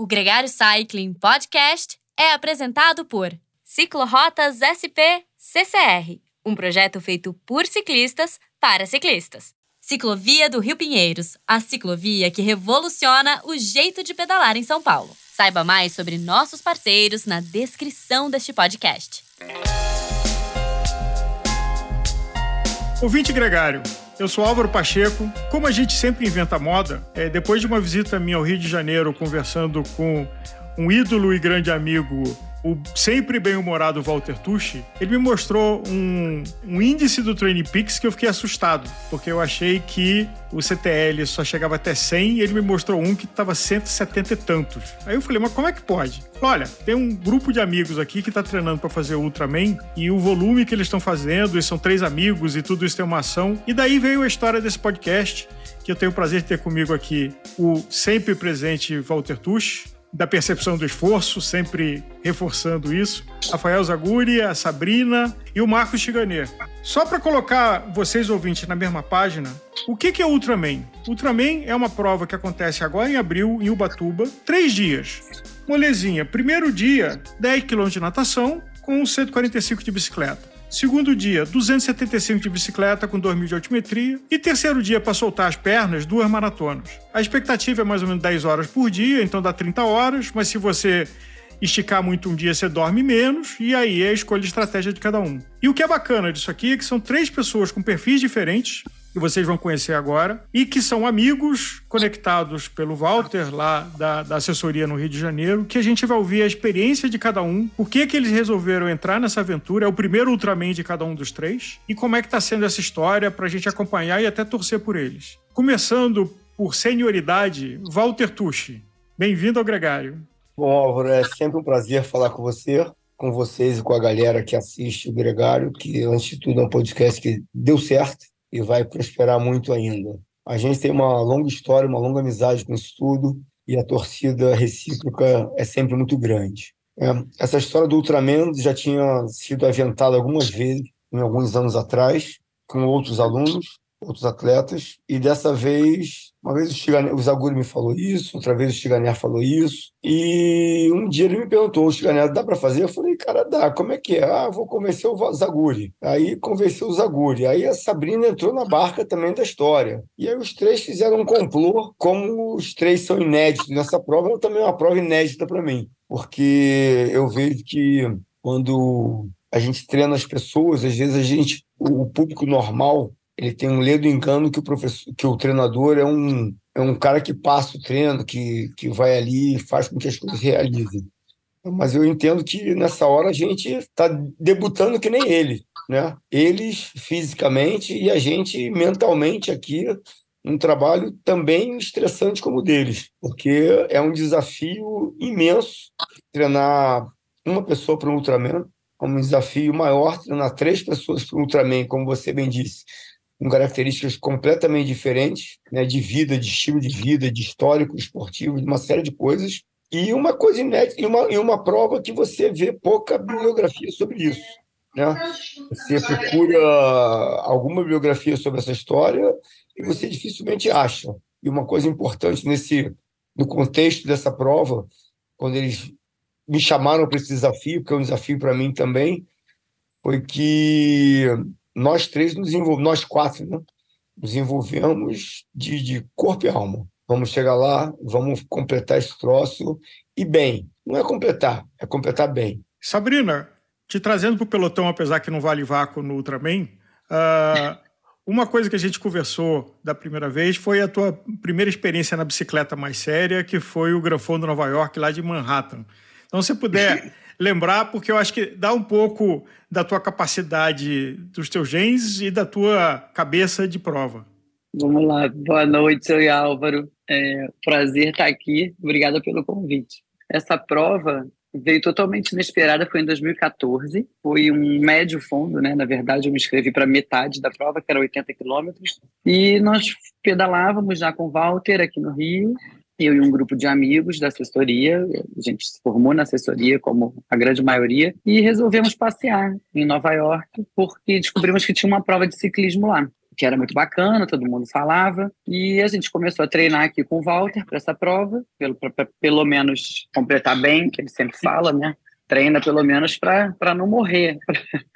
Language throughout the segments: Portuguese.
O Gregário Cycling Podcast é apresentado por Ciclorotas SP CCR, um projeto feito por ciclistas para ciclistas. Ciclovia do Rio Pinheiros, a ciclovia que revoluciona o jeito de pedalar em São Paulo. Saiba mais sobre nossos parceiros na descrição deste podcast. Ouvinte Gregário, eu sou Álvaro Pacheco. Como a gente sempre inventa moda, é, depois de uma visita minha ao Rio de Janeiro, conversando com um ídolo e grande amigo o sempre bem-humorado Walter Tucci, ele me mostrou um, um índice do Training Peaks que eu fiquei assustado, porque eu achei que o CTL só chegava até 100 e ele me mostrou um que estava 170 e tantos. Aí eu falei, mas como é que pode? Olha, tem um grupo de amigos aqui que está treinando para fazer Ultraman e o volume que eles estão fazendo, e são três amigos e tudo isso tem uma ação. E daí veio a história desse podcast, que eu tenho o prazer de ter comigo aqui o sempre presente Walter Tucci, da percepção do esforço, sempre reforçando isso. Rafael Zaguri, a Sabrina e o Marcos Chiganer. Só para colocar vocês ouvintes na mesma página, o que é Ultraman? Ultraman é uma prova que acontece agora em abril, em Ubatuba, três dias. Molezinha, primeiro dia, 10 km de natação com 145 de bicicleta. Segundo dia, 275 de bicicleta com 2 mil de altimetria. E terceiro dia, para soltar as pernas, duas maratonas. A expectativa é mais ou menos 10 horas por dia, então dá 30 horas, mas se você esticar muito um dia, você dorme menos, e aí é a escolha de estratégia de cada um. E o que é bacana disso aqui é que são três pessoas com perfis diferentes, que vocês vão conhecer agora, e que são amigos conectados pelo Walter, lá da, da, assessoria no Rio de Janeiro, que a gente vai ouvir a experiência de cada um, por que, que eles resolveram entrar nessa aventura, é o primeiro Ultraman de cada um dos três, e como é que está sendo essa história para a gente acompanhar e até torcer por eles. Começando por senioridade, Walter Tucci. Bem-vindo ao Gregário. Bom, Álvaro, é sempre um prazer falar com você, com vocês e com a galera que assiste o Gregário, que antes de tudo é um podcast que deu certo e vai prosperar muito ainda. A gente tem uma longa história, uma longa amizade com isso tudo e a torcida recíproca é sempre muito grande. É, essa história do Ultraman já tinha sido aventada algumas vezes, em alguns anos atrás, com outros alunos, outros atletas, e dessa vez uma vez o, o Zaguri me falou isso, outra vez o Chiganer falou isso. E um dia ele me perguntou: o Chiganer dá para fazer? Eu falei: cara, dá. Como é que é? Ah, vou convencer o Zaguri. Aí convenceu o Zaguri. Aí a Sabrina entrou na barca também da história. E aí os três fizeram um complô. Como os três são inéditos nessa prova, também é uma prova inédita para mim. Porque eu vejo que quando a gente treina as pessoas, às vezes a gente, o público normal, ele tem um ledo engano que o professor, que o treinador é um é um cara que passa o treino, que, que vai ali e faz com que as coisas realizem. Mas eu entendo que nessa hora a gente está debutando que nem ele, né? Eles fisicamente e a gente mentalmente aqui um trabalho também estressante como o deles, porque é um desafio imenso treinar uma pessoa para um Ultraman, é um desafio maior treinar três pessoas para um Ultraman, como você bem disse com características completamente diferentes, né, de vida, de estilo de vida, de histórico esportivo, de uma série de coisas. E uma coisa inédita, e uma, e uma prova que você vê pouca bibliografia sobre isso. Né? Você procura alguma bibliografia sobre essa história e você dificilmente acha. E uma coisa importante nesse no contexto dessa prova, quando eles me chamaram para esse desafio, que é um desafio para mim também, foi que nós três nos envolvemos, nós quatro, né? Nos envolvemos de, de corpo e alma. Vamos chegar lá, vamos completar esse troço e bem. Não é completar, é completar bem. Sabrina, te trazendo para o pelotão, apesar que não vale vácuo no Ultraman, uh, uma coisa que a gente conversou da primeira vez foi a tua primeira experiência na bicicleta mais séria, que foi o Gran Fondo Nova York, lá de Manhattan. Então, se puder lembrar, porque eu acho que dá um pouco da tua capacidade, dos teus genes e da tua cabeça de prova. Vamos lá. Boa noite, eu e Álvaro. É, prazer estar aqui. Obrigada pelo convite. Essa prova veio totalmente inesperada, foi em 2014. Foi um médio fundo, né? Na verdade, eu me inscrevi para metade da prova, que era 80 quilômetros. E nós pedalávamos já com o Walter aqui no Rio eu e um grupo de amigos da assessoria, a gente se formou na assessoria, como a grande maioria, e resolvemos passear em Nova York, porque descobrimos que tinha uma prova de ciclismo lá. que era muito bacana, todo mundo falava. E a gente começou a treinar aqui com o Walter para essa prova, pelo, pra, pelo menos completar bem, que ele sempre fala, né? Treina pelo menos para não morrer.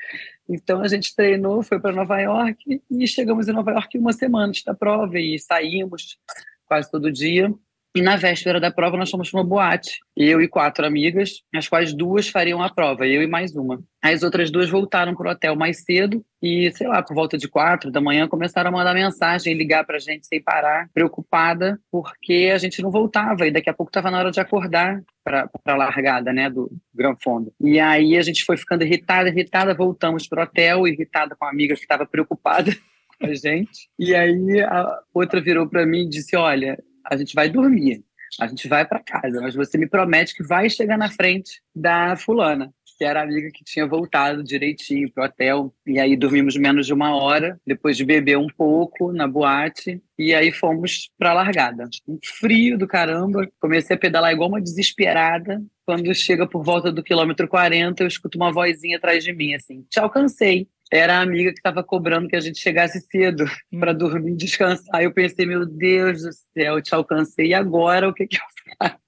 Então a gente treinou, foi para Nova York e chegamos em Nova York uma semana antes da prova e saímos quase todo dia. E na véspera da prova, nós fomos para uma boate. Eu e quatro amigas, as quais duas fariam a prova, eu e mais uma. As outras duas voltaram para o hotel mais cedo e, sei lá, por volta de quatro da manhã, começaram a mandar mensagem, ligar para a gente sem parar, preocupada, porque a gente não voltava e daqui a pouco estava na hora de acordar para a largada né, do Gran Fundo. E aí a gente foi ficando irritada, irritada, voltamos para o hotel, irritada com a amiga que estava preocupada com a gente. E aí a outra virou para mim e disse: Olha, a gente vai dormir, a gente vai para casa, mas você me promete que vai chegar na frente da fulana, que era a amiga que tinha voltado direitinho pro hotel. E aí dormimos menos de uma hora, depois de beber um pouco na boate, e aí fomos para a largada. Um frio do caramba, comecei a pedalar igual uma desesperada. Quando chega por volta do quilômetro 40, eu escuto uma vozinha atrás de mim, assim, te alcancei era a amiga que estava cobrando que a gente chegasse cedo hum. para dormir e descansar. Eu pensei, meu Deus do céu, eu te alcancei, e agora o que, que eu faço?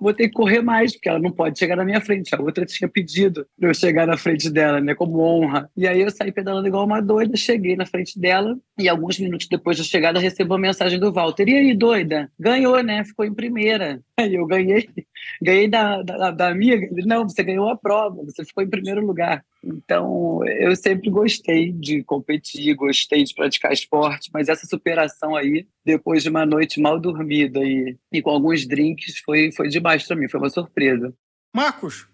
vou ter que correr mais, porque ela não pode chegar na minha frente. A outra tinha pedido eu chegar na frente dela, né, como honra. E aí eu saí pedalando igual uma doida, cheguei na frente dela e alguns minutos depois da chegada recebo uma mensagem do Walter. E aí, doida? Ganhou, né? Ficou em primeira. Aí eu ganhei, ganhei da, da, da amiga. Não, você ganhou a prova, você ficou em primeiro lugar. Então, eu sempre gostei de competir, gostei de praticar esporte, mas essa superação aí, depois de uma noite mal dormida e, e com alguns drinks, foi, foi demais para mim, foi uma surpresa. Marcos,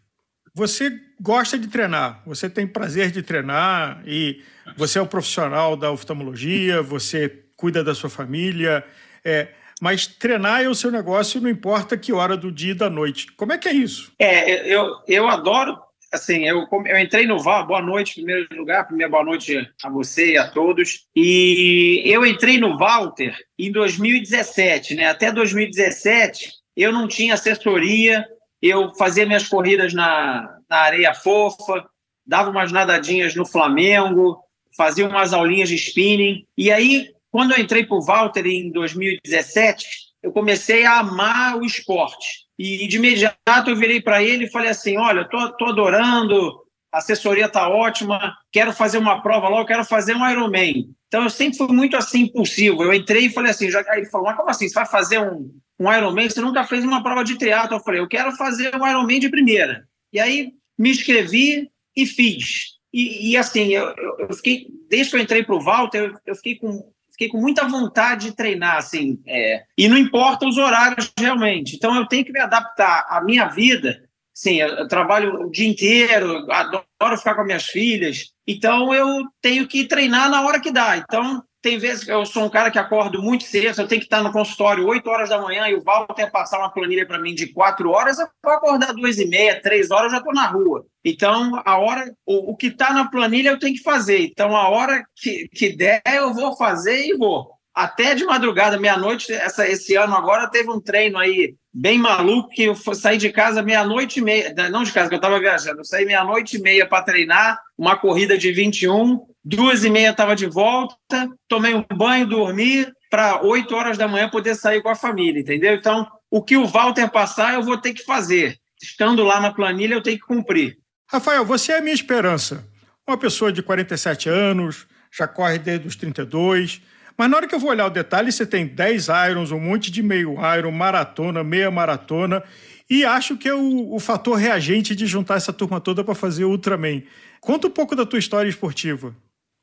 você gosta de treinar, você tem prazer de treinar e você é um profissional da oftalmologia, você cuida da sua família, é, mas treinar é o seu negócio não importa que hora do dia e da noite. Como é que é isso? É, eu, eu adoro assim, eu, eu entrei no VAR, boa noite, em primeiro lugar, primeira boa noite a você e a todos. E eu entrei no Walter em 2017, né? Até 2017 eu não tinha assessoria, eu fazia minhas corridas na, na areia fofa, dava umas nadadinhas no Flamengo, fazia umas aulinhas de spinning. E aí, quando eu entrei para o Walter em 2017, eu comecei a amar o esporte. E de imediato eu virei para ele e falei assim: olha, tô, tô adorando, a assessoria tá ótima, quero fazer uma prova lá, eu quero fazer um Ironman. Então eu sempre fui muito assim impulsivo. Eu entrei e falei assim, já ele falou: "Mas como assim? Você vai fazer um um Ironman? Você nunca fez uma prova de triatlo?" Eu falei: "Eu quero fazer um Ironman de primeira". E aí me inscrevi e fiz. E, e assim, eu, eu, fiquei desde que eu entrei para o Walter, eu, eu fiquei com fiquei com muita vontade de treinar, assim, é, e não importa os horários realmente. Então eu tenho que me adaptar à minha vida. Sim, eu, eu trabalho o dia inteiro, adoro ficar com as minhas filhas, então eu tenho que treinar na hora que dá. Então tem vezes que eu sou um cara que acordo muito cedo, eu tenho que estar no consultório 8 horas da manhã e o Walter passar uma planilha para mim de 4 horas, eu vou acordar duas e meia, três horas, eu já estou na rua. Então, a hora, o, o que está na planilha eu tenho que fazer. Então, a hora que, que der, eu vou fazer e vou. Até de madrugada, meia-noite, essa, esse ano agora teve um treino aí bem maluco que eu saí de casa meia-noite e meia, não de casa, que eu estava viajando, eu saí meia-noite e meia para treinar, uma corrida de 21, duas e meia estava de volta, tomei um banho, dormi, para oito horas da manhã poder sair com a família, entendeu? Então, o que o Walter passar, eu vou ter que fazer. Estando lá na planilha, eu tenho que cumprir. Rafael, você é a minha esperança. Uma pessoa de 47 anos, já corre desde os 32, mas na hora que eu vou olhar o detalhe, você tem 10 irons, um monte de meio iron, maratona, meia maratona, e acho que é o, o fator reagente de juntar essa turma toda para fazer Ultraman. Conta um pouco da tua história esportiva.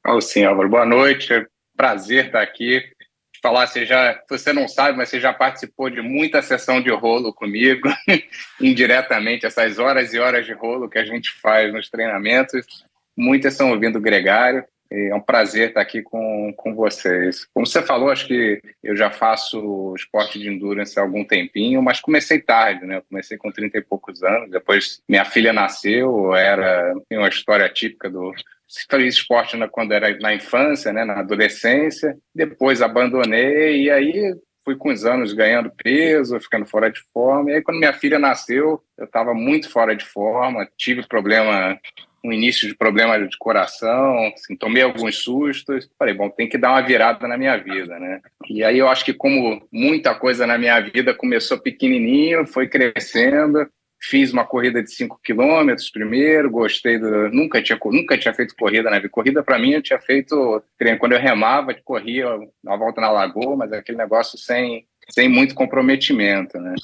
Oh, sim, Álvaro. Boa noite. É prazer estar aqui. Falar, você já, você não sabe, mas você já participou de muita sessão de rolo comigo, indiretamente, essas horas e horas de rolo que a gente faz nos treinamentos. Muitas são ouvindo o Gregário. É um prazer estar aqui com, com vocês. Como você falou, acho que eu já faço esporte de endurance há algum tempinho, mas comecei tarde, né? Eu comecei com 30 e poucos anos. Depois minha filha nasceu, era uma história típica do fiz esporte na, quando era na infância, né, na adolescência, depois abandonei e aí fui com os anos ganhando peso, ficando fora de forma. E aí quando minha filha nasceu, eu estava muito fora de forma, tive problema um início de problema de coração, assim, tomei alguns sustos. Falei, bom, tem que dar uma virada na minha vida, né? E aí eu acho que como muita coisa na minha vida começou pequenininho, foi crescendo, fiz uma corrida de 5 quilômetros primeiro, gostei do. Nunca tinha, nunca tinha feito corrida na vida. Corrida, para mim, eu tinha feito. Quando eu remava, corria uma volta na lagoa, mas aquele negócio sem, sem muito comprometimento, né?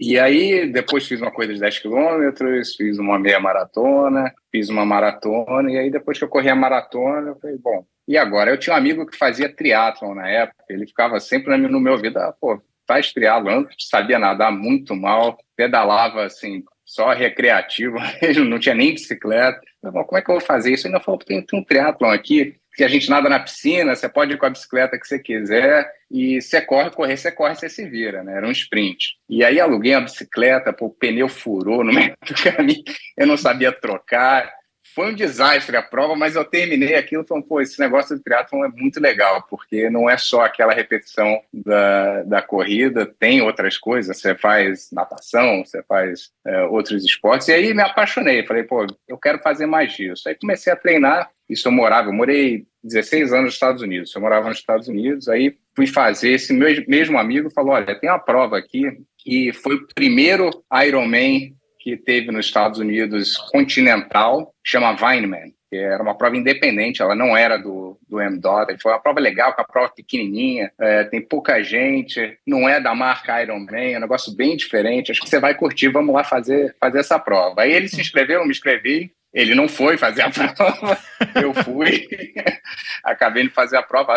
E aí, depois fiz uma corrida de 10 quilômetros, fiz uma meia maratona, fiz uma maratona, e aí depois que eu corri a maratona, eu falei, bom, e agora? Eu tinha um amigo que fazia triatlon na época, ele ficava sempre no meu ouvido, ah, pô, faz triatlon, sabia nadar muito mal, pedalava assim, só recreativo, não tinha nem bicicleta. Como é que eu vou fazer isso? Ainda falou, tem, tem um triatlon aqui, que a gente nada na piscina, você pode ir com a bicicleta que você quiser, e você corre, correr, você corre, você se vira, né? Era um sprint. E aí aluguei a bicicleta, pô, o pneu furou no meio do caminho, eu não sabia trocar, foi um desastre a prova, mas eu terminei aquilo falando, pô, esse negócio de triatlon é muito legal, porque não é só aquela repetição da, da corrida, tem outras coisas, você faz natação, você faz é, outros esportes, e aí me apaixonei, falei, pô, eu quero fazer mais disso. Aí comecei a treinar, isso eu morava, eu morei 16 anos nos Estados Unidos, eu morava nos Estados Unidos, aí fui fazer, esse mesmo amigo falou, olha, tem uma prova aqui, que foi o primeiro Ironman que teve nos Estados Unidos continental, chama Vineman, que era uma prova independente, ela não era do, do MDOT, foi uma prova legal, com a prova pequenininha, é, tem pouca gente, não é da marca Ironman, é um negócio bem diferente, acho que você vai curtir, vamos lá fazer, fazer essa prova. Aí ele se inscreveu, eu me inscrevi, ele não foi fazer a prova, eu fui, acabei de fazer a prova,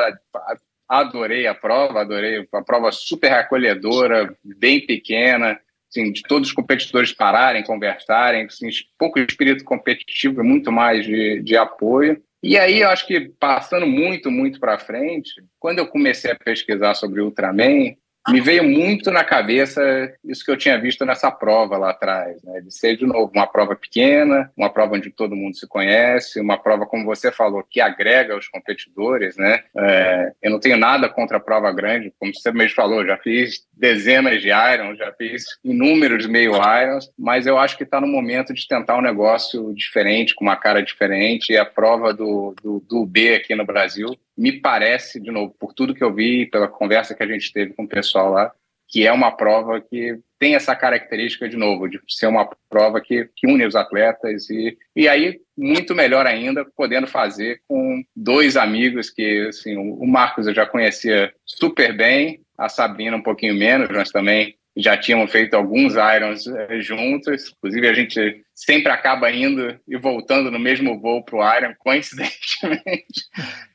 adorei a prova, adorei, uma prova super acolhedora, bem pequena, assim, de todos os competidores pararem, conversarem, assim, pouco espírito competitivo e muito mais de, de apoio. E aí, eu acho que passando muito, muito para frente, quando eu comecei a pesquisar sobre Ultraman, me veio muito na cabeça isso que eu tinha visto nessa prova lá atrás, né? de ser, de novo, uma prova pequena, uma prova onde todo mundo se conhece, uma prova, como você falou, que agrega os competidores. Né? É, eu não tenho nada contra a prova grande, como você mesmo falou, já fiz dezenas de Irons, já fiz inúmeros meio Irons, mas eu acho que está no momento de tentar um negócio diferente, com uma cara diferente, e a prova do, do, do B aqui no Brasil me parece, de novo, por tudo que eu vi, pela conversa que a gente teve com o pessoal lá, que é uma prova que tem essa característica, de novo, de ser uma prova que, que une os atletas e, e aí, muito melhor ainda, podendo fazer com dois amigos que, assim, o Marcos eu já conhecia super bem, a Sabrina um pouquinho menos, mas também já tínhamos feito alguns Irons eh, juntos, inclusive a gente sempre acaba indo e voltando no mesmo voo para o Iron, coincidentemente.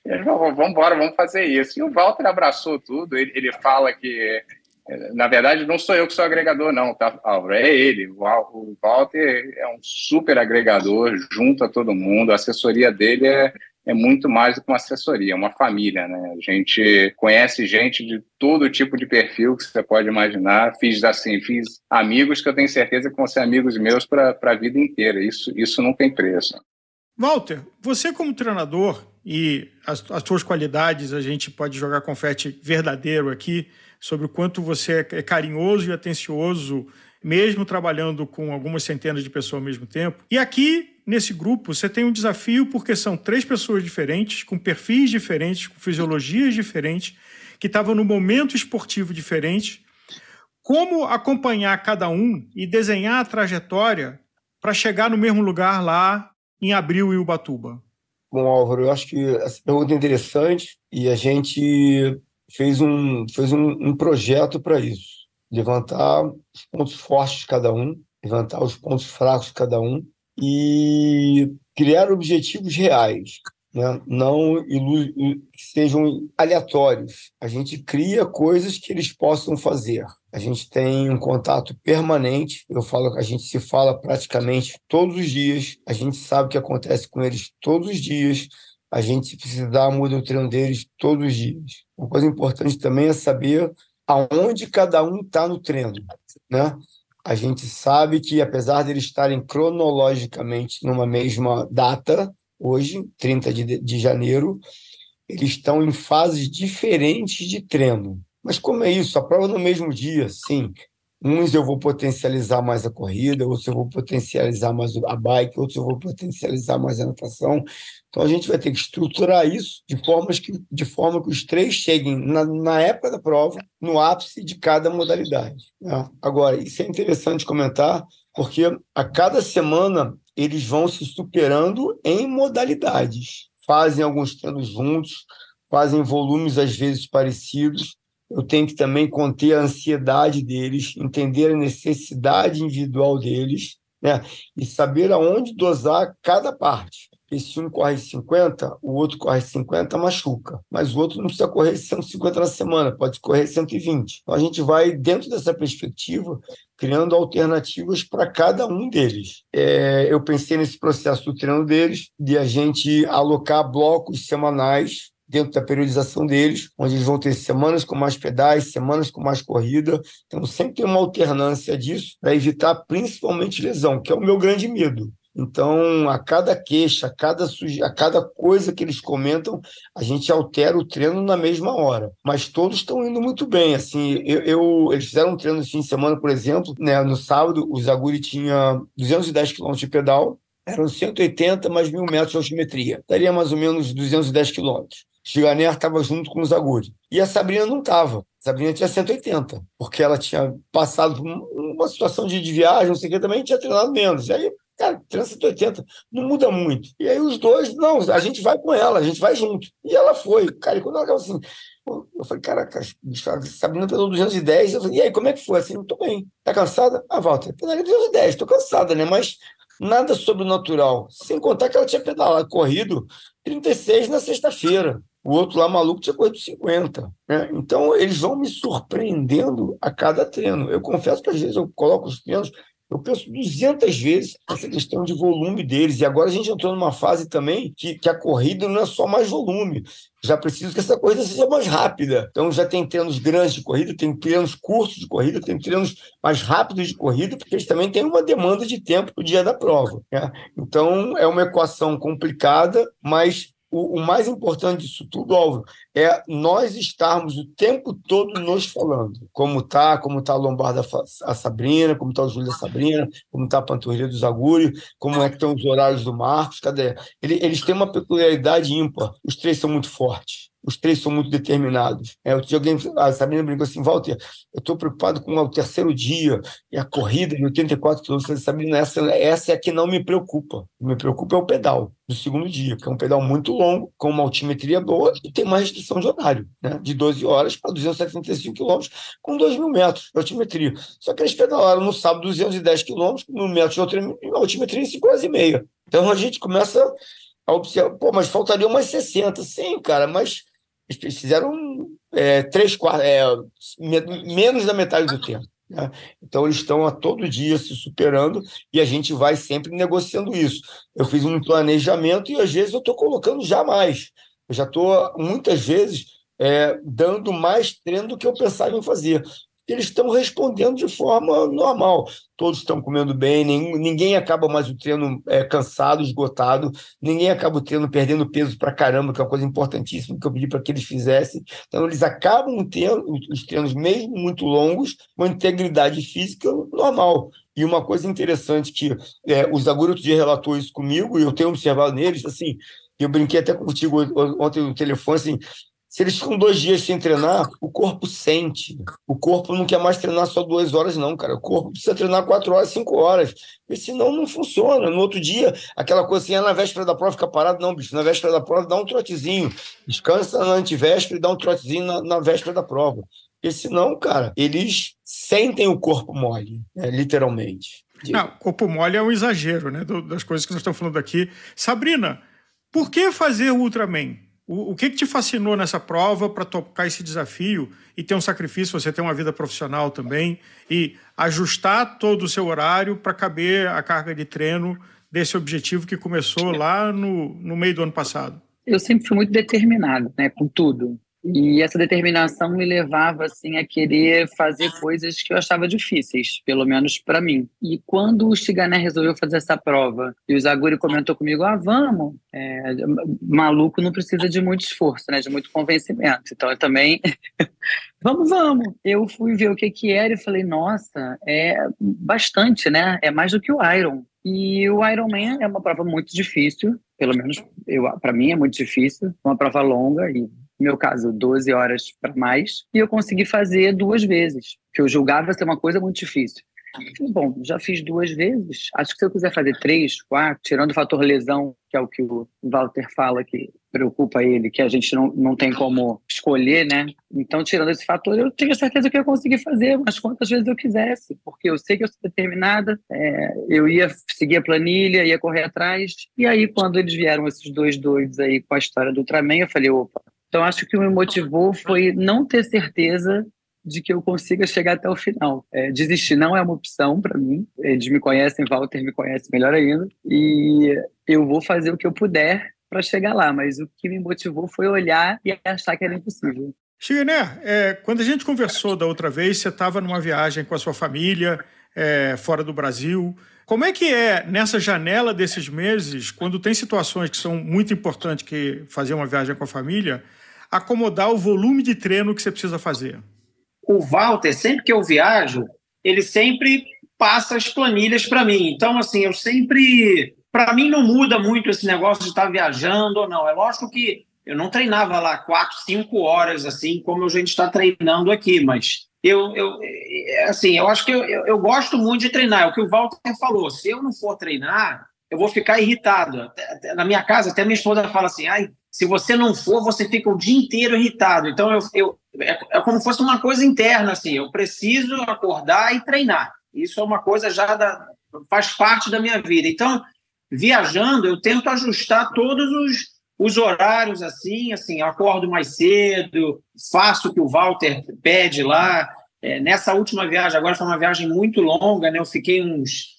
E a gente falou, vamos embora, vamos fazer isso. E o Walter abraçou tudo, ele, ele fala que, eh, na verdade, não sou eu que sou agregador, não, tá, é ele. O Walter é um super agregador, junto a todo mundo, a assessoria dele é, é muito mais do que uma assessoria, é uma família, né? A gente conhece gente de todo tipo de perfil que você pode imaginar. Fiz assim, fiz amigos que eu tenho certeza que vão ser amigos meus para a vida inteira. Isso, isso não tem preço. Walter, você como treinador e as, as suas qualidades, a gente pode jogar confete verdadeiro aqui sobre o quanto você é carinhoso e atencioso, mesmo trabalhando com algumas centenas de pessoas ao mesmo tempo. E aqui nesse grupo você tem um desafio porque são três pessoas diferentes, com perfis diferentes, com fisiologias diferentes, que estavam no momento esportivo diferente. Como acompanhar cada um e desenhar a trajetória para chegar no mesmo lugar lá em abril em Ubatuba? Bom, Álvaro, eu acho que essa pergunta é interessante e a gente fez um, fez um, um projeto para isso. Levantar os pontos fortes de cada um, levantar os pontos fracos de cada um e criar objetivos reais, né? não que sejam aleatórios. A gente cria coisas que eles possam fazer. A gente tem um contato permanente. Eu falo que a gente se fala praticamente todos os dias. A gente sabe o que acontece com eles todos os dias. A gente precisa dar muda o treino deles todos os dias. Uma coisa importante também é saber aonde cada um está no treino, né? a gente sabe que, apesar de eles estarem cronologicamente numa mesma data, hoje, 30 de, de janeiro, eles estão em fases diferentes de treino. Mas como é isso? A prova no mesmo dia, sim. Uns eu vou potencializar mais a corrida, outros eu vou potencializar mais a bike, outros eu vou potencializar mais a natação. Então a gente vai ter que estruturar isso de, formas que, de forma que os três cheguem na, na época da prova, no ápice de cada modalidade. Né? Agora, isso é interessante comentar, porque a cada semana eles vão se superando em modalidades. Fazem alguns treinos juntos, fazem volumes às vezes parecidos, eu tenho que também conter a ansiedade deles, entender a necessidade individual deles, né? E saber aonde dosar cada parte. Porque se um corre 50, o outro corre 50, machuca. Mas o outro não precisa correr 150 na semana, pode correr 120. Então a gente vai, dentro dessa perspectiva, criando alternativas para cada um deles. É, eu pensei nesse processo do treino deles, de a gente alocar blocos semanais dentro da periodização deles, onde eles vão ter semanas com mais pedais, semanas com mais corrida. Então, sempre tem uma alternância disso para evitar principalmente lesão, que é o meu grande medo. Então, a cada queixa, a cada, a cada coisa que eles comentam, a gente altera o treino na mesma hora. Mas todos estão indo muito bem. Assim, eu, eu eles fizeram um treino no fim de semana, por exemplo, né? no sábado, o Zaguri tinha 210 km de pedal, eram 180 mais mil metros de altimetria. Daria mais ou menos 210 quilômetros. Giganer estava junto com o Zaguri. E a Sabrina não estava. Sabrina tinha 180, porque ela tinha passado uma situação de, viagem, não sei o que, também tinha treinado menos. E aí, cara, treina 180, não muda muito. E aí os dois, não, a gente vai com ela, a gente vai junto. E ela foi. Cara, e quando ela acabou assim, eu falei, caraca, Sabrina pedalou 210. Eu falei, e aí, como é que foi? Assim, não tô bem. Tá cansada? Ah, Walter, pedalei 210, tô cansada, né? Mas nada sobrenatural. Sem contar que ela tinha pedalado, corrido 36 na sexta-feira. O outro lá maluco tinha corrido 50. Né? Então, eles vão me surpreendendo a cada treino. Eu confesso que às vezes eu coloco os treinos, eu penso 200 vezes essa questão de volume deles. E agora a gente entrou numa fase também que, que a corrida não é só mais volume. Já preciso que essa corrida seja mais rápida. Então, já tem treinos grandes de corrida, tem treinos curtos de corrida, tem treinos mais rápidos de corrida, porque eles também têm uma demanda de tempo no dia da prova. Né? Então, é uma equação complicada, mas o, o, mais importante disso tudo, Álvaro, é nós estarmos o tempo todo nos falando. Como está, como está a lombar da a Sabrina, como está o Júlio da Sabrina, como está a panturrilha do Zaguri, como é que estão os horários do Marcos, cadê? Eles têm uma peculiaridade ímpar. Os três são muito fortes os três são muito determinados. É, outro dia alguém, a Sabrina brincou assim, Walter, eu estou preocupado com o terceiro dia e a corrida de 84 quilômetros. Sabrina, essa, essa é a que não me preocupa. O que me preocupa é o pedal do segundo dia, que é um pedal muito longo, com uma altimetria boa e tem uma restrição de horário, né? de 12 horas para 275 quilômetros, com 2 mil metros de altimetria. Só que eles pedalaram no sábado 210 quilômetros, com mil metros de altimetria em 5 horas e meia. Então a gente começa a observar, pô, mas faltaria umas 60. Sim, cara, mas eles fizeram é, três quartos, é, menos da metade do tempo. Né? Então, eles estão a todo dia se superando e a gente vai sempre negociando isso. Eu fiz um planejamento e às vezes eu estou colocando já mais. Eu já estou, muitas vezes, é, dando mais treino do que eu pensava em fazer eles estão respondendo de forma normal. Todos estão comendo bem, ninguém, ninguém acaba mais o treino é, cansado, esgotado, ninguém acaba o treino perdendo peso para caramba, que é uma coisa importantíssima que eu pedi para que eles fizessem. Então, eles acabam tendo os treinos, mesmo muito longos, com integridade física normal. E uma coisa interessante que é, o Zaguri outro dia relatou isso comigo, e eu tenho observado neles, assim, eu brinquei até contigo ontem no telefone, assim, se eles ficam dois dias sem treinar, o corpo sente. O corpo não quer mais treinar só duas horas, não, cara. O corpo precisa treinar quatro horas, cinco horas. Porque senão não funciona. No outro dia, aquela coisa assim, é na véspera da prova fica parado. Não, bicho. Na véspera da prova dá um trotezinho. Descansa na antivéspera e dá um trotezinho na, na véspera da prova. Porque senão, cara, eles sentem o corpo mole, né, literalmente. Não, corpo mole é um exagero, né? Das coisas que nós estamos falando aqui. Sabrina, por que fazer Ultraman? O, o que, que te fascinou nessa prova para tocar esse desafio e ter um sacrifício? Você tem uma vida profissional também e ajustar todo o seu horário para caber a carga de treino desse objetivo que começou lá no, no meio do ano passado? Eu sempre fui muito determinado, né, com tudo. E essa determinação me levava assim a querer fazer coisas que eu achava difíceis, pelo menos para mim. E quando o Chigané resolveu fazer essa prova e o Zaguri comentou comigo: "Ah, vamos". É, maluco não precisa de muito esforço, né, de muito convencimento. Então eu também vamos, vamos. Eu fui ver o que que era e falei: "Nossa, é bastante, né? É mais do que o Iron". E o Ironman é uma prova muito difícil, pelo menos para mim é muito difícil, uma prova longa e no meu caso, 12 horas para mais, e eu consegui fazer duas vezes, que eu julgava ser uma coisa muito difícil. Bom, já fiz duas vezes. Acho que se eu quiser fazer três, quatro, tirando o fator lesão, que é o que o Walter fala que preocupa ele, que a gente não, não tem como escolher, né? Então, tirando esse fator, eu tinha certeza que eu ia conseguir fazer umas quantas vezes eu quisesse, porque eu sei que eu sou determinada, é, eu ia seguir a planilha, ia correr atrás. E aí, quando eles vieram, esses dois doidos aí com a história do Ultraman, eu falei, opa, então, acho que o que me motivou foi não ter certeza de que eu consiga chegar até o final. É, desistir não é uma opção para mim. Eles me conhecem, Walter me conhece melhor ainda. E eu vou fazer o que eu puder para chegar lá. Mas o que me motivou foi olhar e achar que era impossível. Chigané, é, quando a gente conversou da outra vez, você estava numa viagem com a sua família, é, fora do Brasil. Como é que é nessa janela desses meses, quando tem situações que são muito importantes, que fazer uma viagem com a família, acomodar o volume de treino que você precisa fazer? O Walter, sempre que eu viajo, ele sempre passa as planilhas para mim. Então, assim, eu sempre. Para mim, não muda muito esse negócio de estar viajando ou não. É lógico que eu não treinava lá quatro, cinco horas, assim, como a gente está treinando aqui, mas eu, eu, assim, eu acho que eu, eu, eu, gosto muito de treinar. É o que o Walter falou. Se eu não for treinar, eu vou ficar irritado. Na minha casa, até minha esposa fala assim: ai, se você não for, você fica o dia inteiro irritado. Então, eu, eu é, é, como se fosse uma coisa interna, assim, eu preciso acordar e treinar. Isso é uma coisa já da, faz parte da minha vida. Então, viajando, eu tento ajustar todos os, os horários, assim, assim, acordo mais cedo, faço o que o Walter pede lá. É, nessa última viagem, agora foi uma viagem muito longa, né? Eu fiquei uns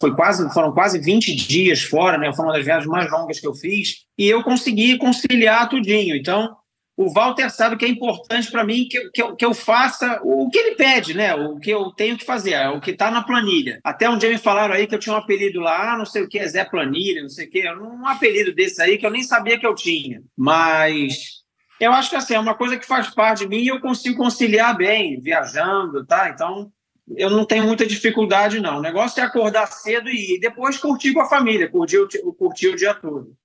foi quase, foram quase 20 dias fora, né? Foi uma das viagens mais longas que eu fiz, e eu consegui conciliar tudinho. Então, o Walter sabe que é importante para mim que, que, eu, que eu faça o que ele pede, né? O que eu tenho que fazer, é o que está na planilha. Até um dia me falaram aí que eu tinha um apelido lá, ah, não sei o que, Zé Planilha, não sei o que, um apelido desse aí que eu nem sabia que eu tinha. Mas eu acho que assim, é uma coisa que faz parte de mim e eu consigo conciliar bem, viajando, tá? Então, eu não tenho muita dificuldade, não. O negócio é acordar cedo e depois curtir com a família, curtir o, curtir o dia todo.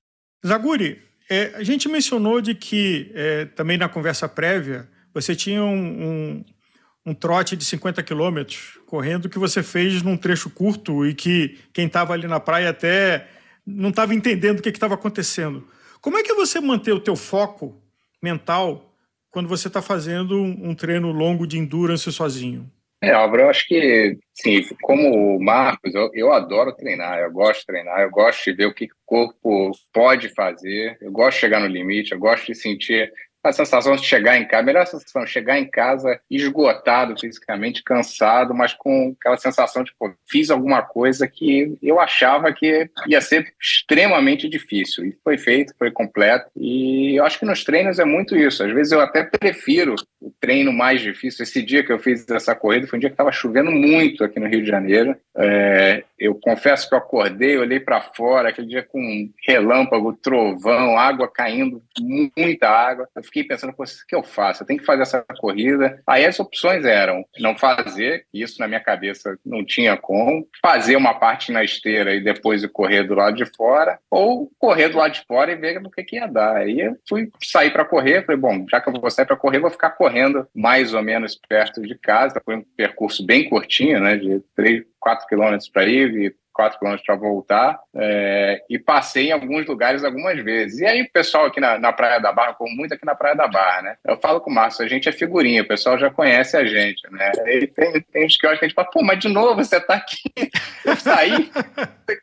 Zaguri, é, a gente mencionou de que, é, também na conversa prévia, você tinha um, um, um trote de 50 quilômetros correndo que você fez num trecho curto e que quem estava ali na praia até não estava entendendo o que estava acontecendo. Como é que você manter o teu foco mental quando você está fazendo um treino longo de endurance sozinho? É, Álvaro, eu acho que, sim, como o Marcos, eu, eu adoro treinar, eu gosto de treinar, eu gosto de ver o que o corpo pode fazer, eu gosto de chegar no limite, eu gosto de sentir a sensação de chegar em casa, a melhor sensação, chegar em casa esgotado fisicamente, cansado, mas com aquela sensação de, pô, fiz alguma coisa que eu achava que ia ser extremamente difícil. E foi feito, foi completo. E eu acho que nos treinos é muito isso. Às vezes eu até prefiro o treino mais difícil. Esse dia que eu fiz essa corrida foi um dia que estava chovendo muito aqui no Rio de Janeiro. É, eu confesso que eu acordei, olhei para fora, aquele dia com relâmpago, trovão, água caindo, muita água. Eu fiquei pensando, o que eu faço? Eu tenho que fazer essa corrida. Aí as opções eram não fazer, isso na minha cabeça não tinha como, fazer uma parte na esteira e depois correr do lado de fora, ou correr do lado de fora e ver no que, que ia dar. Aí eu fui sair para correr, falei, bom, já que eu vou sair para correr, vou ficar correndo mais ou menos perto de casa. Foi um percurso bem curtinho, né, de 3, 4 quilômetros para ir e 4 quilômetros para voltar, é, e passei em alguns lugares algumas vezes. E aí o pessoal aqui na, na Praia da Barra, como muito aqui na Praia da Barra, né? Eu falo com o Márcio, a gente é figurinha, o pessoal já conhece a gente, né? E tem, tem uns que eu a gente fala, pô, mas de novo você tá aqui, eu saí,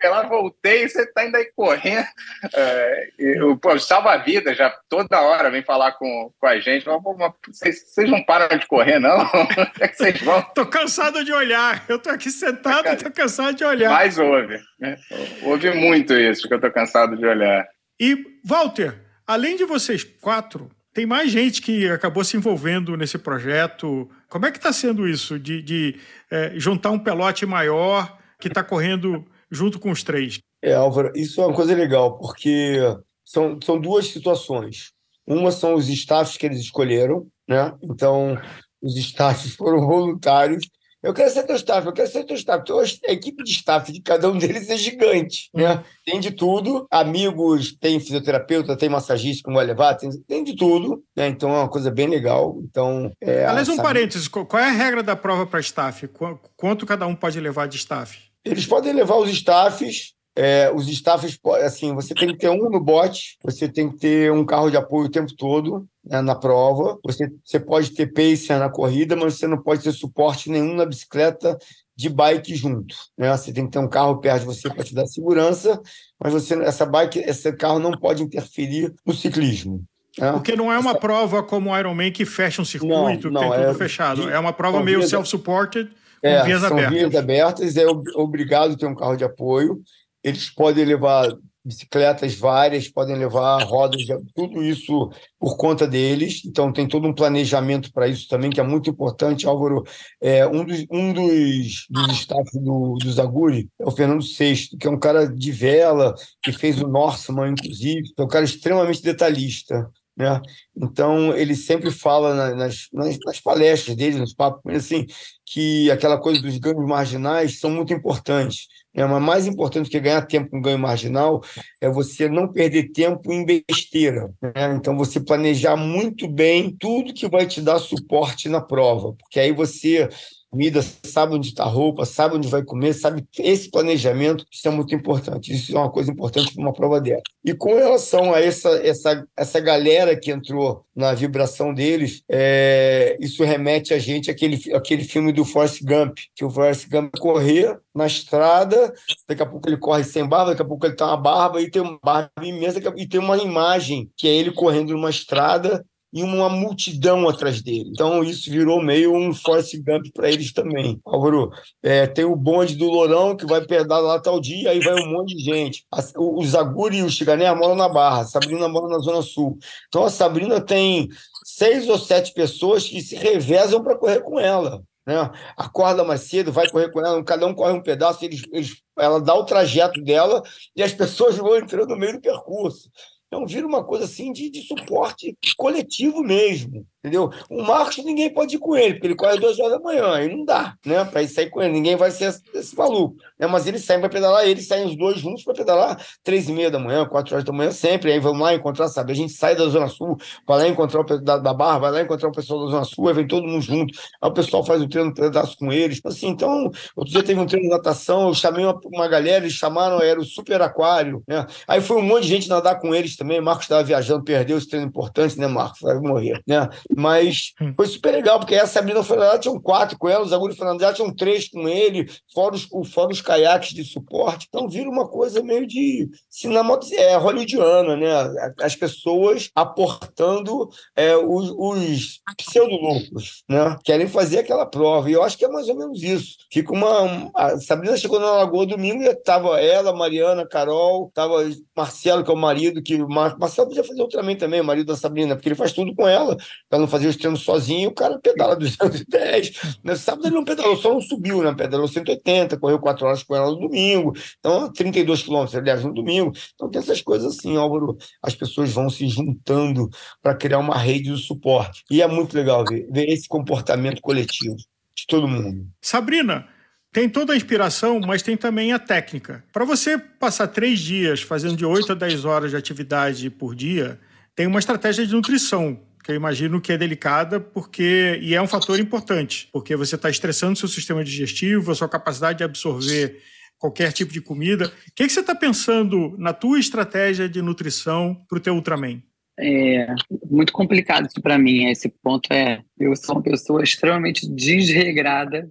sei lá, voltei, você tá ainda aí correndo. É, e, pô, salva a vida, já toda hora vem falar com, com a gente, fala, pô, vocês, vocês não param de correr, não? é que vocês vão? Tô cansado de olhar, eu tô aqui sentado e tô cansado de olhar. Mais ouve. Né? Ouve muito isso, que eu estou cansado de olhar. E, Walter, além de vocês quatro, Tem mais gente que acabou se envolvendo nesse projeto. Como é que está sendo isso, de, de é, juntar um pelote maior que está correndo junto com os três? É, Álvaro, isso é uma coisa legal, porque são, são duas situações. Uma são os staffs que eles escolheram, né? Então, os staffs foram voluntários eu quero ser teu staff, eu quero ser teu staff. Então, a equipe de staff de cada um deles é gigante, né? Uhum. Tem de tudo. Amigos, tem fisioterapeuta, tem massagista que vai levar, tem, tem de tudo, né? Então é uma coisa bem legal. Então, é, Aliás, um sabe... parênteses, qual é a regra da prova para staff? Quanto cada um pode levar de staff? Eles podem levar os staffs é, os staffs, assim, você tem que ter um no bote, você tem que ter um carro de apoio o tempo todo né, na prova, você, você pode ter pacer na corrida, mas você não pode ter suporte nenhum na bicicleta de bike junto. Né? Você tem que ter um carro perto de você para te dar segurança, mas você, essa bike, esse carro não pode interferir no ciclismo. Né? Porque não é uma essa... prova como o Ironman que fecha um circuito, não, não, tem tudo é, fechado. É uma prova meio self-supported, com é, vias são abertas. vias abertas, é obrigado a ter um carro de apoio eles podem levar bicicletas várias, podem levar rodas, tudo isso por conta deles. Então, tem todo um planejamento para isso também, que é muito importante. Álvaro, é, um dos, um dos, dos do, do Zaguri é o Fernando Sexto, que é um cara de vela, que fez o Norseman, inclusive, é um cara extremamente detalhista. Né? Então, ele sempre fala nas, nas, nas palestras dele, nos papos, assim, que aquela coisa dos ganhos marginais são muito importantes. Né? Mas mais importante que ganhar tempo com ganho marginal é você não perder tempo em besteira. Né? Então, você planejar muito bem tudo que vai te dar suporte na prova, porque aí você comida, sabe onde está a roupa, sabe onde vai comer, sabe esse planejamento, isso é muito importante. Isso é uma coisa importante para uma prova dela. E com relação a essa, essa, essa galera que entrou na vibração deles, é, isso remete a gente àquele, àquele filme do Forrest Gump, que o Forrest Gump correr na estrada, daqui a pouco ele corre sem barba, daqui a pouco ele tem uma barba e tem uma barba imensa e tem uma imagem que é ele correndo numa estrada e uma multidão atrás dele. Então isso virou meio um Force Gump para eles também. Álvaro, é, tem o bonde do Lourão que vai pedalar lá tal dia, aí vai um monte de gente. o, o Zaguri e o Chigané moram na Barra, a Sabrina mora na Zona Sul. Então a Sabrina tem seis ou sete pessoas que se revezam para correr com ela. Né? Acorda mais cedo, vai correr com ela, cada um corre um pedaço, eles, eles, ela dá o trajeto dela e as pessoas vão entrando no meio do percurso. Então vira uma coisa assim de, de suporte coletivo mesmo entendeu? O Marcos ninguém pode ir com ele, porque ele corre duas horas da manhã, aí não dá, né? Para ir sair com ele, ninguém vai ser esse, maluco, né? Mas eles saem para pedalar, eles saem os dois juntos para pedalar três e meia da manhã, quatro horas da manhã sempre, aí vamos lá encontrar, sabe? A gente sai da Zona Sul, vai lá encontrar o da, da Barra, vai lá encontrar o pessoal da Zona Sul, aí vem todo mundo junto, aí o pessoal faz o treino pedaço com eles, assim, então, outro dia teve um treino de natação, eu chamei uma, uma galera, eles chamaram, era o Super Aquário, né? Aí foi um monte de gente nadar com eles também, Marcos estava viajando, perdeu esse treino importante, né, Marcos? Vai morrer, né? Mas hum. foi super legal, porque a Sabrina Fernandes tinham quatro com ela, os Aguri Fernandes já tinham três com ele, fora os, fora os caiaques de suporte. Então vira uma coisa meio de cinema é, hollywoodiana, né? As pessoas aportando é, os, os pseudo-loucos, né? Querem fazer aquela prova. E eu acho que é mais ou menos isso. Fica uma. A Sabrina chegou na Lagoa domingo e estava ela, Mariana, Carol, estava Marcelo, que é o marido, que o Marcelo podia fazer Ultraman também, o marido da Sabrina, porque ele faz tudo com ela, para não fazer os treinos sozinho, o cara pedala 210. No sábado ele não pedalou, só não subiu, né? Pedalou 180, correu 4 horas com ela no domingo, então 32 quilômetros, aliás, no domingo. Então tem essas coisas assim, Álvaro, as pessoas vão se juntando para criar uma rede de suporte. E é muito legal ver, ver esse comportamento coletivo de todo mundo. Sabrina, tem toda a inspiração, mas tem também a técnica. Para você passar três dias fazendo de 8 a 10 horas de atividade por dia, tem uma estratégia de nutrição que eu imagino que é delicada porque e é um fator importante, porque você está estressando seu sistema digestivo, a sua capacidade de absorver qualquer tipo de comida. O que, que você está pensando na tua estratégia de nutrição para o teu Ultraman? É muito complicado isso para mim. Esse ponto é, eu sou uma pessoa extremamente desregrada,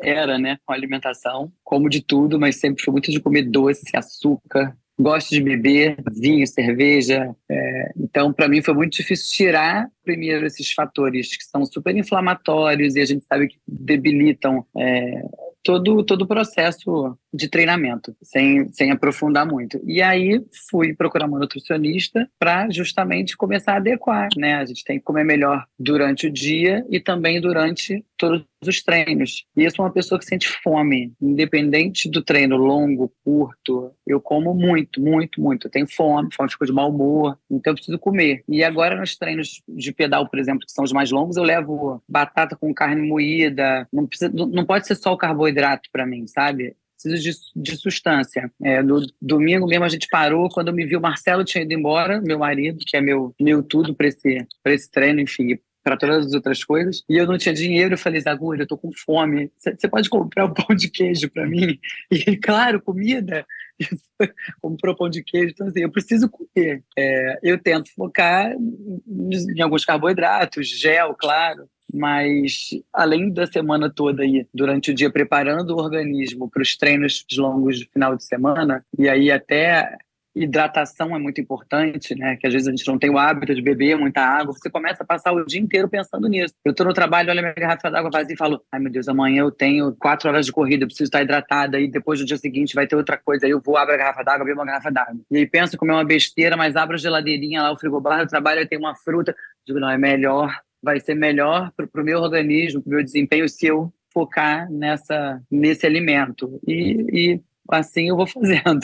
era, né, com alimentação, como de tudo, mas sempre fui muito de comer doce, açúcar. Gosto de beber vinho, cerveja. É, então, para mim, foi muito difícil tirar primeiro esses fatores que são super inflamatórios e a gente sabe que debilitam é, todo, todo o processo de treinamento, sem, sem aprofundar muito. E aí fui procurar uma nutricionista para justamente começar a adequar, né? A gente tem que comer melhor durante o dia e também durante todos os treinos. E eu sou uma pessoa que sente fome, independente do treino longo, curto. Eu como muito, muito, muito. Eu tenho fome, fome ficou de mau humor, então eu preciso comer. E agora nos treinos de pedal, por exemplo, que são os mais longos, eu levo batata com carne moída. Não, precisa, não pode ser só o carboidrato para mim, sabe? Preciso de, de substância. É, no domingo mesmo a gente parou, quando eu me vi, o Marcelo tinha ido embora, meu marido, que é meu, meu tudo para esse, esse treino, enfim, para todas as outras coisas. E eu não tinha dinheiro. Eu falei, Zaguri, eu tô com fome. Você pode comprar um pão de queijo para mim? E claro, comida. Comprou pão de queijo. Então, assim, eu preciso comer. É, eu tento focar em alguns carboidratos, gel, claro mas além da semana toda aí, durante o dia preparando o organismo para os treinos longos de final de semana, e aí até hidratação é muito importante, né? Que às vezes a gente não tem o hábito de beber muita água. Você começa a passar o dia inteiro pensando nisso. Eu estou no trabalho, olho minha garrafa d'água vazia e falo: ai meu Deus, amanhã eu tenho quatro horas de corrida, eu preciso estar hidratada. E depois no dia seguinte vai ter outra coisa. Aí eu vou, abro a garrafa d'água, bebo uma garrafa d'água. E aí penso comer uma besteira, mas abro a geladeirinha lá, o frigobar do trabalho, e tem uma fruta. Digo, não, é melhor vai ser melhor para o meu organismo, para o meu desempenho, se eu focar nessa, nesse alimento. E, e assim eu vou fazendo,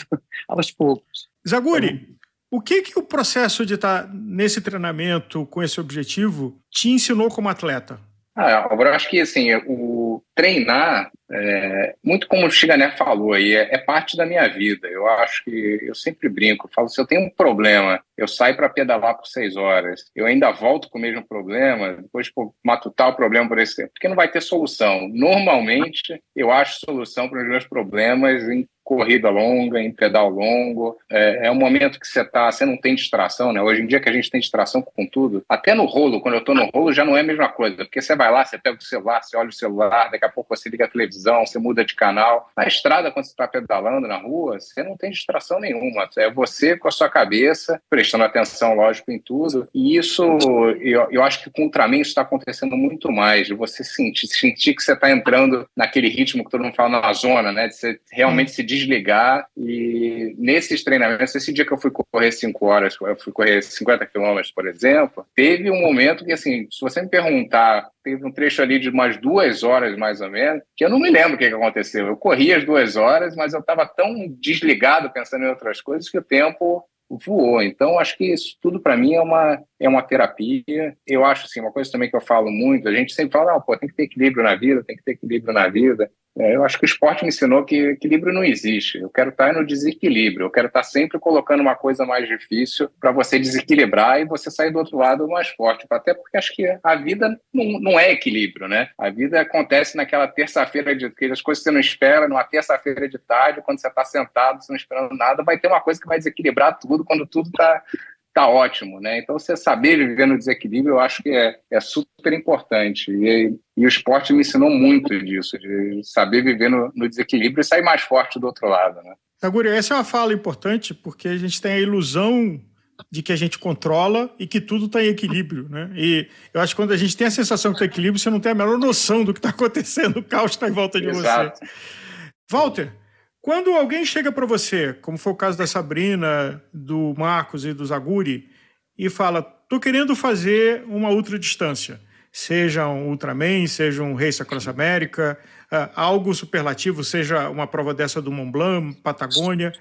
aos poucos. Zaguri, o que, que o processo de estar nesse treinamento com esse objetivo te ensinou como atleta? Ah, eu acho que assim, o treinar é, muito como o Chigané falou aí, é, é, parte da minha vida. Eu acho que eu sempre brinco, falo, se eu tenho um problema, eu saio para pedalar por seis horas, eu ainda volto com o mesmo problema, depois por matutar o problema por esse tempo, porque não vai ter solução. Normalmente, eu acho solução para os meus problemas em corrida longa, em pedal longo. É, é um momento que você tá, você não tem distração, né? Hoje em dia que a gente tem distração com tudo, até no rolo, quando eu estou no rolo, já não é a mesma coisa, porque você vai lá, você pega o celular, você olha o celular, daqui a pouco você liga a televisão, você muda de canal. Na estrada, quando você está pedalando na rua, você não tem distração nenhuma. É você com a sua cabeça, prestando atenção, lógico, em tudo. E isso, eu, eu acho que com o Ultraman isso está acontecendo muito mais, de você sentir, sentir que você está entrando naquele ritmo que todo mundo fala na zona, né? De você realmente se desligar e nesses treinamentos, esse dia que eu fui correr 5 horas, eu fui correr 50 quilômetros, por exemplo, teve um momento que, assim, se você me perguntar, teve um trecho ali de umas duas horas, mais ou menos, que eu não me lembro o que, aconteceu. Eu corri as duas horas, mas eu estava tão desligado pensando em outras coisas que o tempo voou. Então, acho que isso tudo para mim é uma, é uma terapia. Eu acho assim, uma coisa também que eu falo muito, a gente sempre fala, não, pô, tem que ter equilíbrio na vida, tem que ter equilíbrio na vida. É, eu acho que o esporte me ensinou que equilíbrio não existe. Eu quero estar no desequilíbrio. Eu quero estar sempre colocando uma coisa mais difícil para você desequilibrar e você sair do outro lado mais forte. Até porque acho que a vida não, não é equilíbrio, né? A vida acontece naquela terça-feira de as coisas que você não espera, numa terça-feira de tarde, quando você está sentado, você não esperando nada, vai ter uma coisa que vai desequilibrar tudo quando tudo está tá ótimo, né? Então, você saber viver no desequilíbrio, eu acho que é, é super importante. E, e o esporte me ensinou muito disso, de saber viver no, no desequilíbrio e sair mais forte do outro lado, né? Taguri, essa é uma fala importante porque a gente tem a ilusão de que a gente controla e que tudo está em equilíbrio, né? E eu acho que quando a gente tem a sensação que está em equilíbrio, você não tem a menor noção do que está acontecendo, o caos está em volta de Exato. você. Walter, quando alguém chega para você, como foi o caso da Sabrina, do Marcos e do Zaguri, e fala: "Tô querendo fazer uma ultradistância, seja um Ultraman, seja um Race Across America, uh, algo superlativo, seja uma prova dessa do Mont Blanc, Patagônia.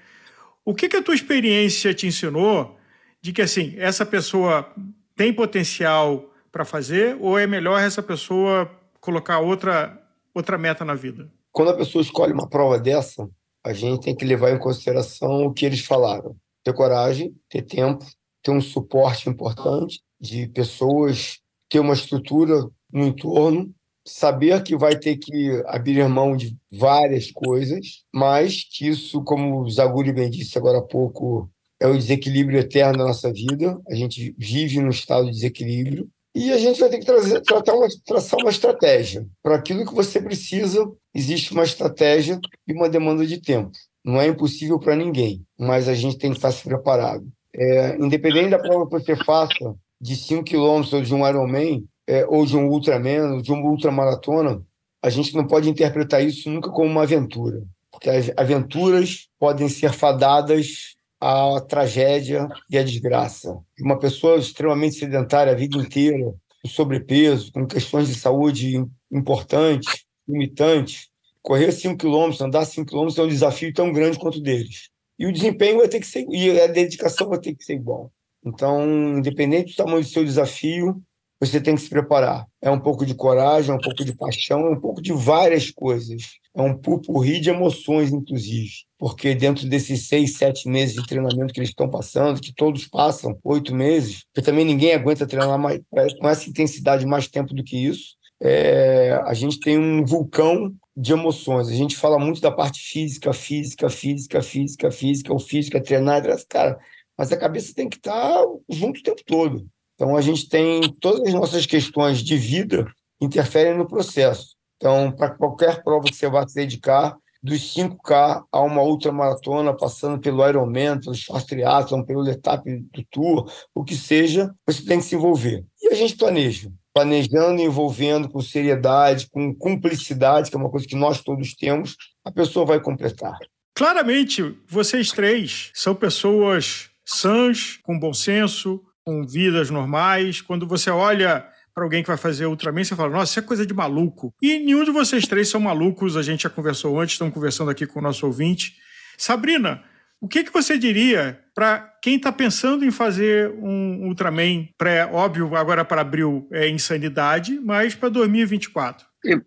O que, que a tua experiência te ensinou de que assim essa pessoa tem potencial para fazer ou é melhor essa pessoa colocar outra outra meta na vida? Quando a pessoa escolhe uma prova dessa, a gente tem que levar em consideração o que eles falaram. Ter coragem, ter tempo, ter um suporte importante de pessoas, ter uma estrutura no entorno, saber que vai ter que abrir mão de várias coisas, mas que isso, como o Zaguri bem disse agora há pouco, é o desequilíbrio eterno da nossa vida. A gente vive num estado de desequilíbrio e a gente vai ter que trazer, tratar uma, traçar uma estratégia. Para aquilo que você precisa, existe uma estratégia e uma demanda de tempo. Não é impossível para ninguém, mas a gente tem que estar se preparado. É, independente da prova que você faça, de 5 quilômetros ou de um Ironman, é, ou de um Ultraman, ou de uma ultramaratona, a gente não pode interpretar isso nunca como uma aventura. porque as aventuras podem ser fadadas à tragédia e à desgraça. Uma pessoa extremamente sedentária a vida inteira, com sobrepeso, com questões de saúde importantes, limitantes, correr 5 quilômetros, andar 5 quilômetros é um desafio tão grande quanto deles. E o desempenho vai ter que ser, e a dedicação vai ter que ser igual. Então, independente do tamanho do seu desafio, você tem que se preparar. É um pouco de coragem, é um pouco de paixão, é um pouco de várias coisas. É um pupurri de emoções, inclusive. Porque dentro desses seis, sete meses de treinamento que eles estão passando, que todos passam, oito meses, porque também ninguém aguenta treinar mais, com essa intensidade mais tempo do que isso, é, a gente tem um vulcão de emoções. A gente fala muito da parte física, física, física, física, física, o físico é treinar, cara, mas a cabeça tem que estar junto o tempo todo. Então, a gente tem todas as nossas questões de vida interferem no processo. Então, para qualquer prova que você vá se dedicar, dos 5K a uma ultramaratona, passando pelo Ironman, pelo Short Triathlon, pelo Letap do Tour, o que seja, você tem que se envolver. E a gente planeja. Planejando, envolvendo com seriedade, com cumplicidade, que é uma coisa que nós todos temos, a pessoa vai completar. Claramente, vocês três são pessoas sãs, com bom senso, com vidas normais. Quando você olha para alguém que vai fazer Ultraman, você fala, nossa, isso é coisa de maluco. E nenhum de vocês três são malucos, a gente já conversou antes, estamos conversando aqui com o nosso ouvinte. Sabrina, o que, que você diria para quem está pensando em fazer um Ultraman pré, óbvio, agora para abril é insanidade, mas para 2024? Eu,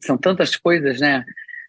são tantas coisas, né?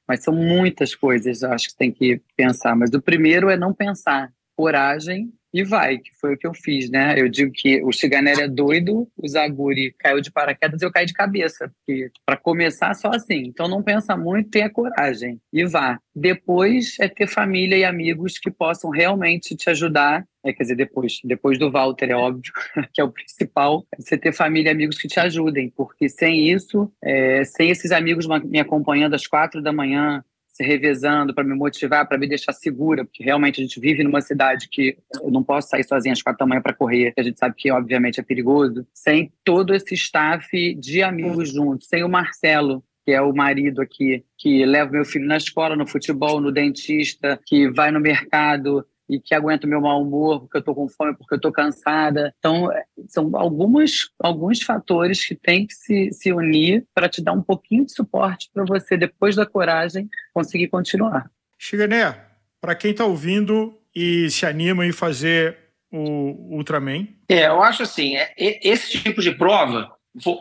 Mas são muitas coisas, acho que tem que pensar. Mas o primeiro é não pensar. Coragem e vai, que foi o que eu fiz, né? Eu digo que o Chiganelli é doido, o Zaguri caiu de paraquedas e eu caí de cabeça, porque para começar só assim. Então não pensa muito, tenha coragem e vá. Depois é ter família e amigos que possam realmente te ajudar. É, quer dizer, depois, depois do Walter, é óbvio, que é o principal, é você ter família e amigos que te ajudem, porque sem isso, é, sem esses amigos me acompanhando às quatro da manhã, se revezando para me motivar, para me deixar segura, porque realmente a gente vive numa cidade que eu não posso sair sozinha às quatro da manhã para correr, a gente sabe que obviamente é perigoso, sem todo esse staff de amigos juntos, sem o Marcelo, que é o marido aqui, que leva meu filho na escola, no futebol, no dentista, que vai no mercado, e que aguenta o meu mau humor porque eu estou com fome, porque eu estou cansada. Então, é, são algumas, alguns fatores que têm que se, se unir para te dar um pouquinho de suporte para você, depois da coragem, conseguir continuar. Chigané, para quem está ouvindo e se anima em fazer o Ultraman? É, eu acho assim, é, esse tipo de prova,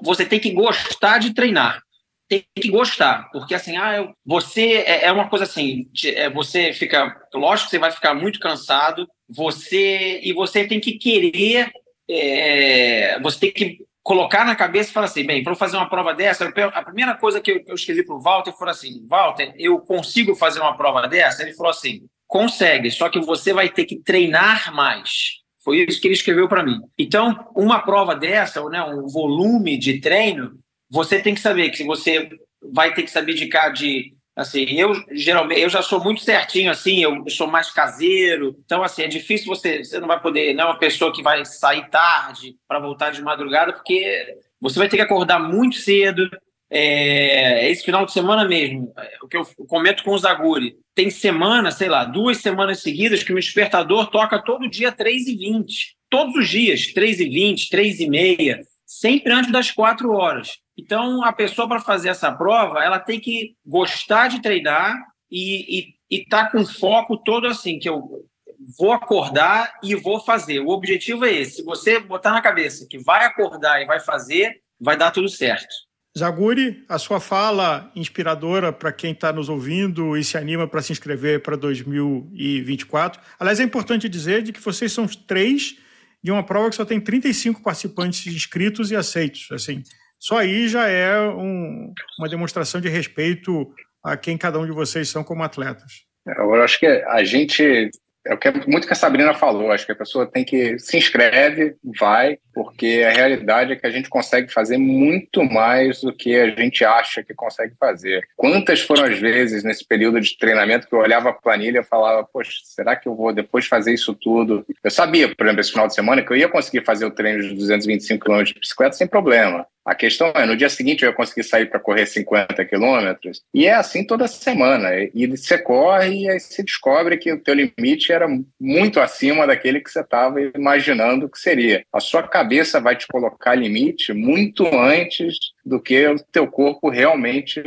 você tem que gostar de treinar tem que gostar, porque assim, ah, você é, é, uma coisa assim, é, você fica, lógico que você vai ficar muito cansado, você e você tem que querer, é, você tem que colocar na cabeça e falar assim, bem, para fazer uma prova dessa, a primeira coisa que eu, eu escrevi para o Walter foi assim, Walter, eu consigo fazer uma prova dessa? Ele falou assim, consegue, só que você vai ter que treinar mais. Foi isso que ele escreveu para mim. Então, uma prova dessa, né, um volume de treino, você tem que saber que você vai ter que se abdicar de assim eu geralmente eu já sou muito certinho assim eu sou mais caseiro. Então assim é difícil você você não vai poder não é uma pessoa que vai sair tarde para voltar de madrugada porque você vai ter que acordar muito cedo. É, esse final de semana mesmo o que eu comento com o Zaguri. Tem semana sei lá duas semanas seguidas que o despertador toca todo dia 3 e 20 todos os dias 3 e 20 3 e meia sempre antes das quatro horas então, a pessoa, para fazer essa prova, ela tem que gostar de treinar e estar tá com foco todo assim, que eu vou acordar e vou fazer. O objetivo é esse. Se você botar na cabeça que vai acordar e vai fazer, vai dar tudo certo. Zaguri, a sua fala inspiradora para quem está nos ouvindo e se anima para se inscrever para 2024. Aliás, é importante dizer de que vocês são os três de uma prova que só tem 35 participantes inscritos e aceitos. Assim, só aí já é um, uma demonstração de respeito a quem cada um de vocês são como atletas. Eu acho que a gente é o muito que a Sabrina falou. Acho que a pessoa tem que se inscreve, vai porque a realidade é que a gente consegue fazer muito mais do que a gente acha que consegue fazer. Quantas foram as vezes nesse período de treinamento que eu olhava a planilha e falava, poxa, será que eu vou depois fazer isso tudo? Eu sabia, por exemplo, esse final de semana que eu ia conseguir fazer o treino de 225 km de bicicleta sem problema. A questão é, no dia seguinte eu ia conseguir sair para correr 50 quilômetros, e é assim toda semana. E você corre e você descobre que o teu limite era muito acima daquele que você estava imaginando que seria. A sua vai te colocar limite muito antes do que o teu corpo realmente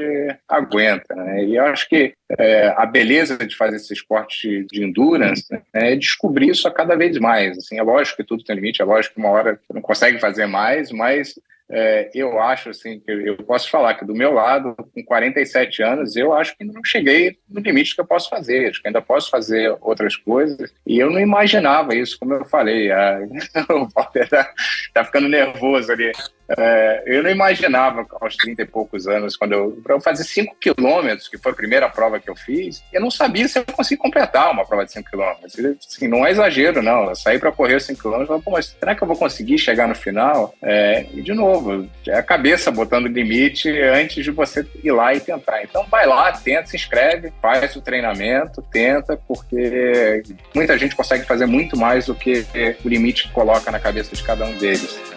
aguenta. Né? E eu acho que é, a beleza de fazer esse esporte de, endurance né, é descobrir isso a cada vez mais. Assim, é lógico que tudo tem limite, é lógico que uma hora não consegue fazer mais, mas é, eu acho assim que eu posso falar que do meu lado, com 47 anos, eu acho que não cheguei no limite que eu posso fazer, acho que ainda posso fazer outras coisas. E eu não imaginava isso, como eu falei. A... o Walter tá, tá ficando nervoso ali. É, eu não imaginava aos 30 e poucos anos, quando eu, eu fazer 5 quilômetros, que foi a primeira prova que eu fiz, eu não sabia se eu conseguia completar uma prova de 5 quilômetros. Assim, não é exagero, não. Eu saí para correr 5 quilômetros e falei, mas será que eu vou conseguir chegar no final? É, e, de novo, é a cabeça botando limite antes de você ir lá e tentar. Então, vai lá, tenta, se inscreve, faz o treinamento, tenta, porque muita gente consegue fazer muito mais do que o limite que coloca na cabeça de cada um deles.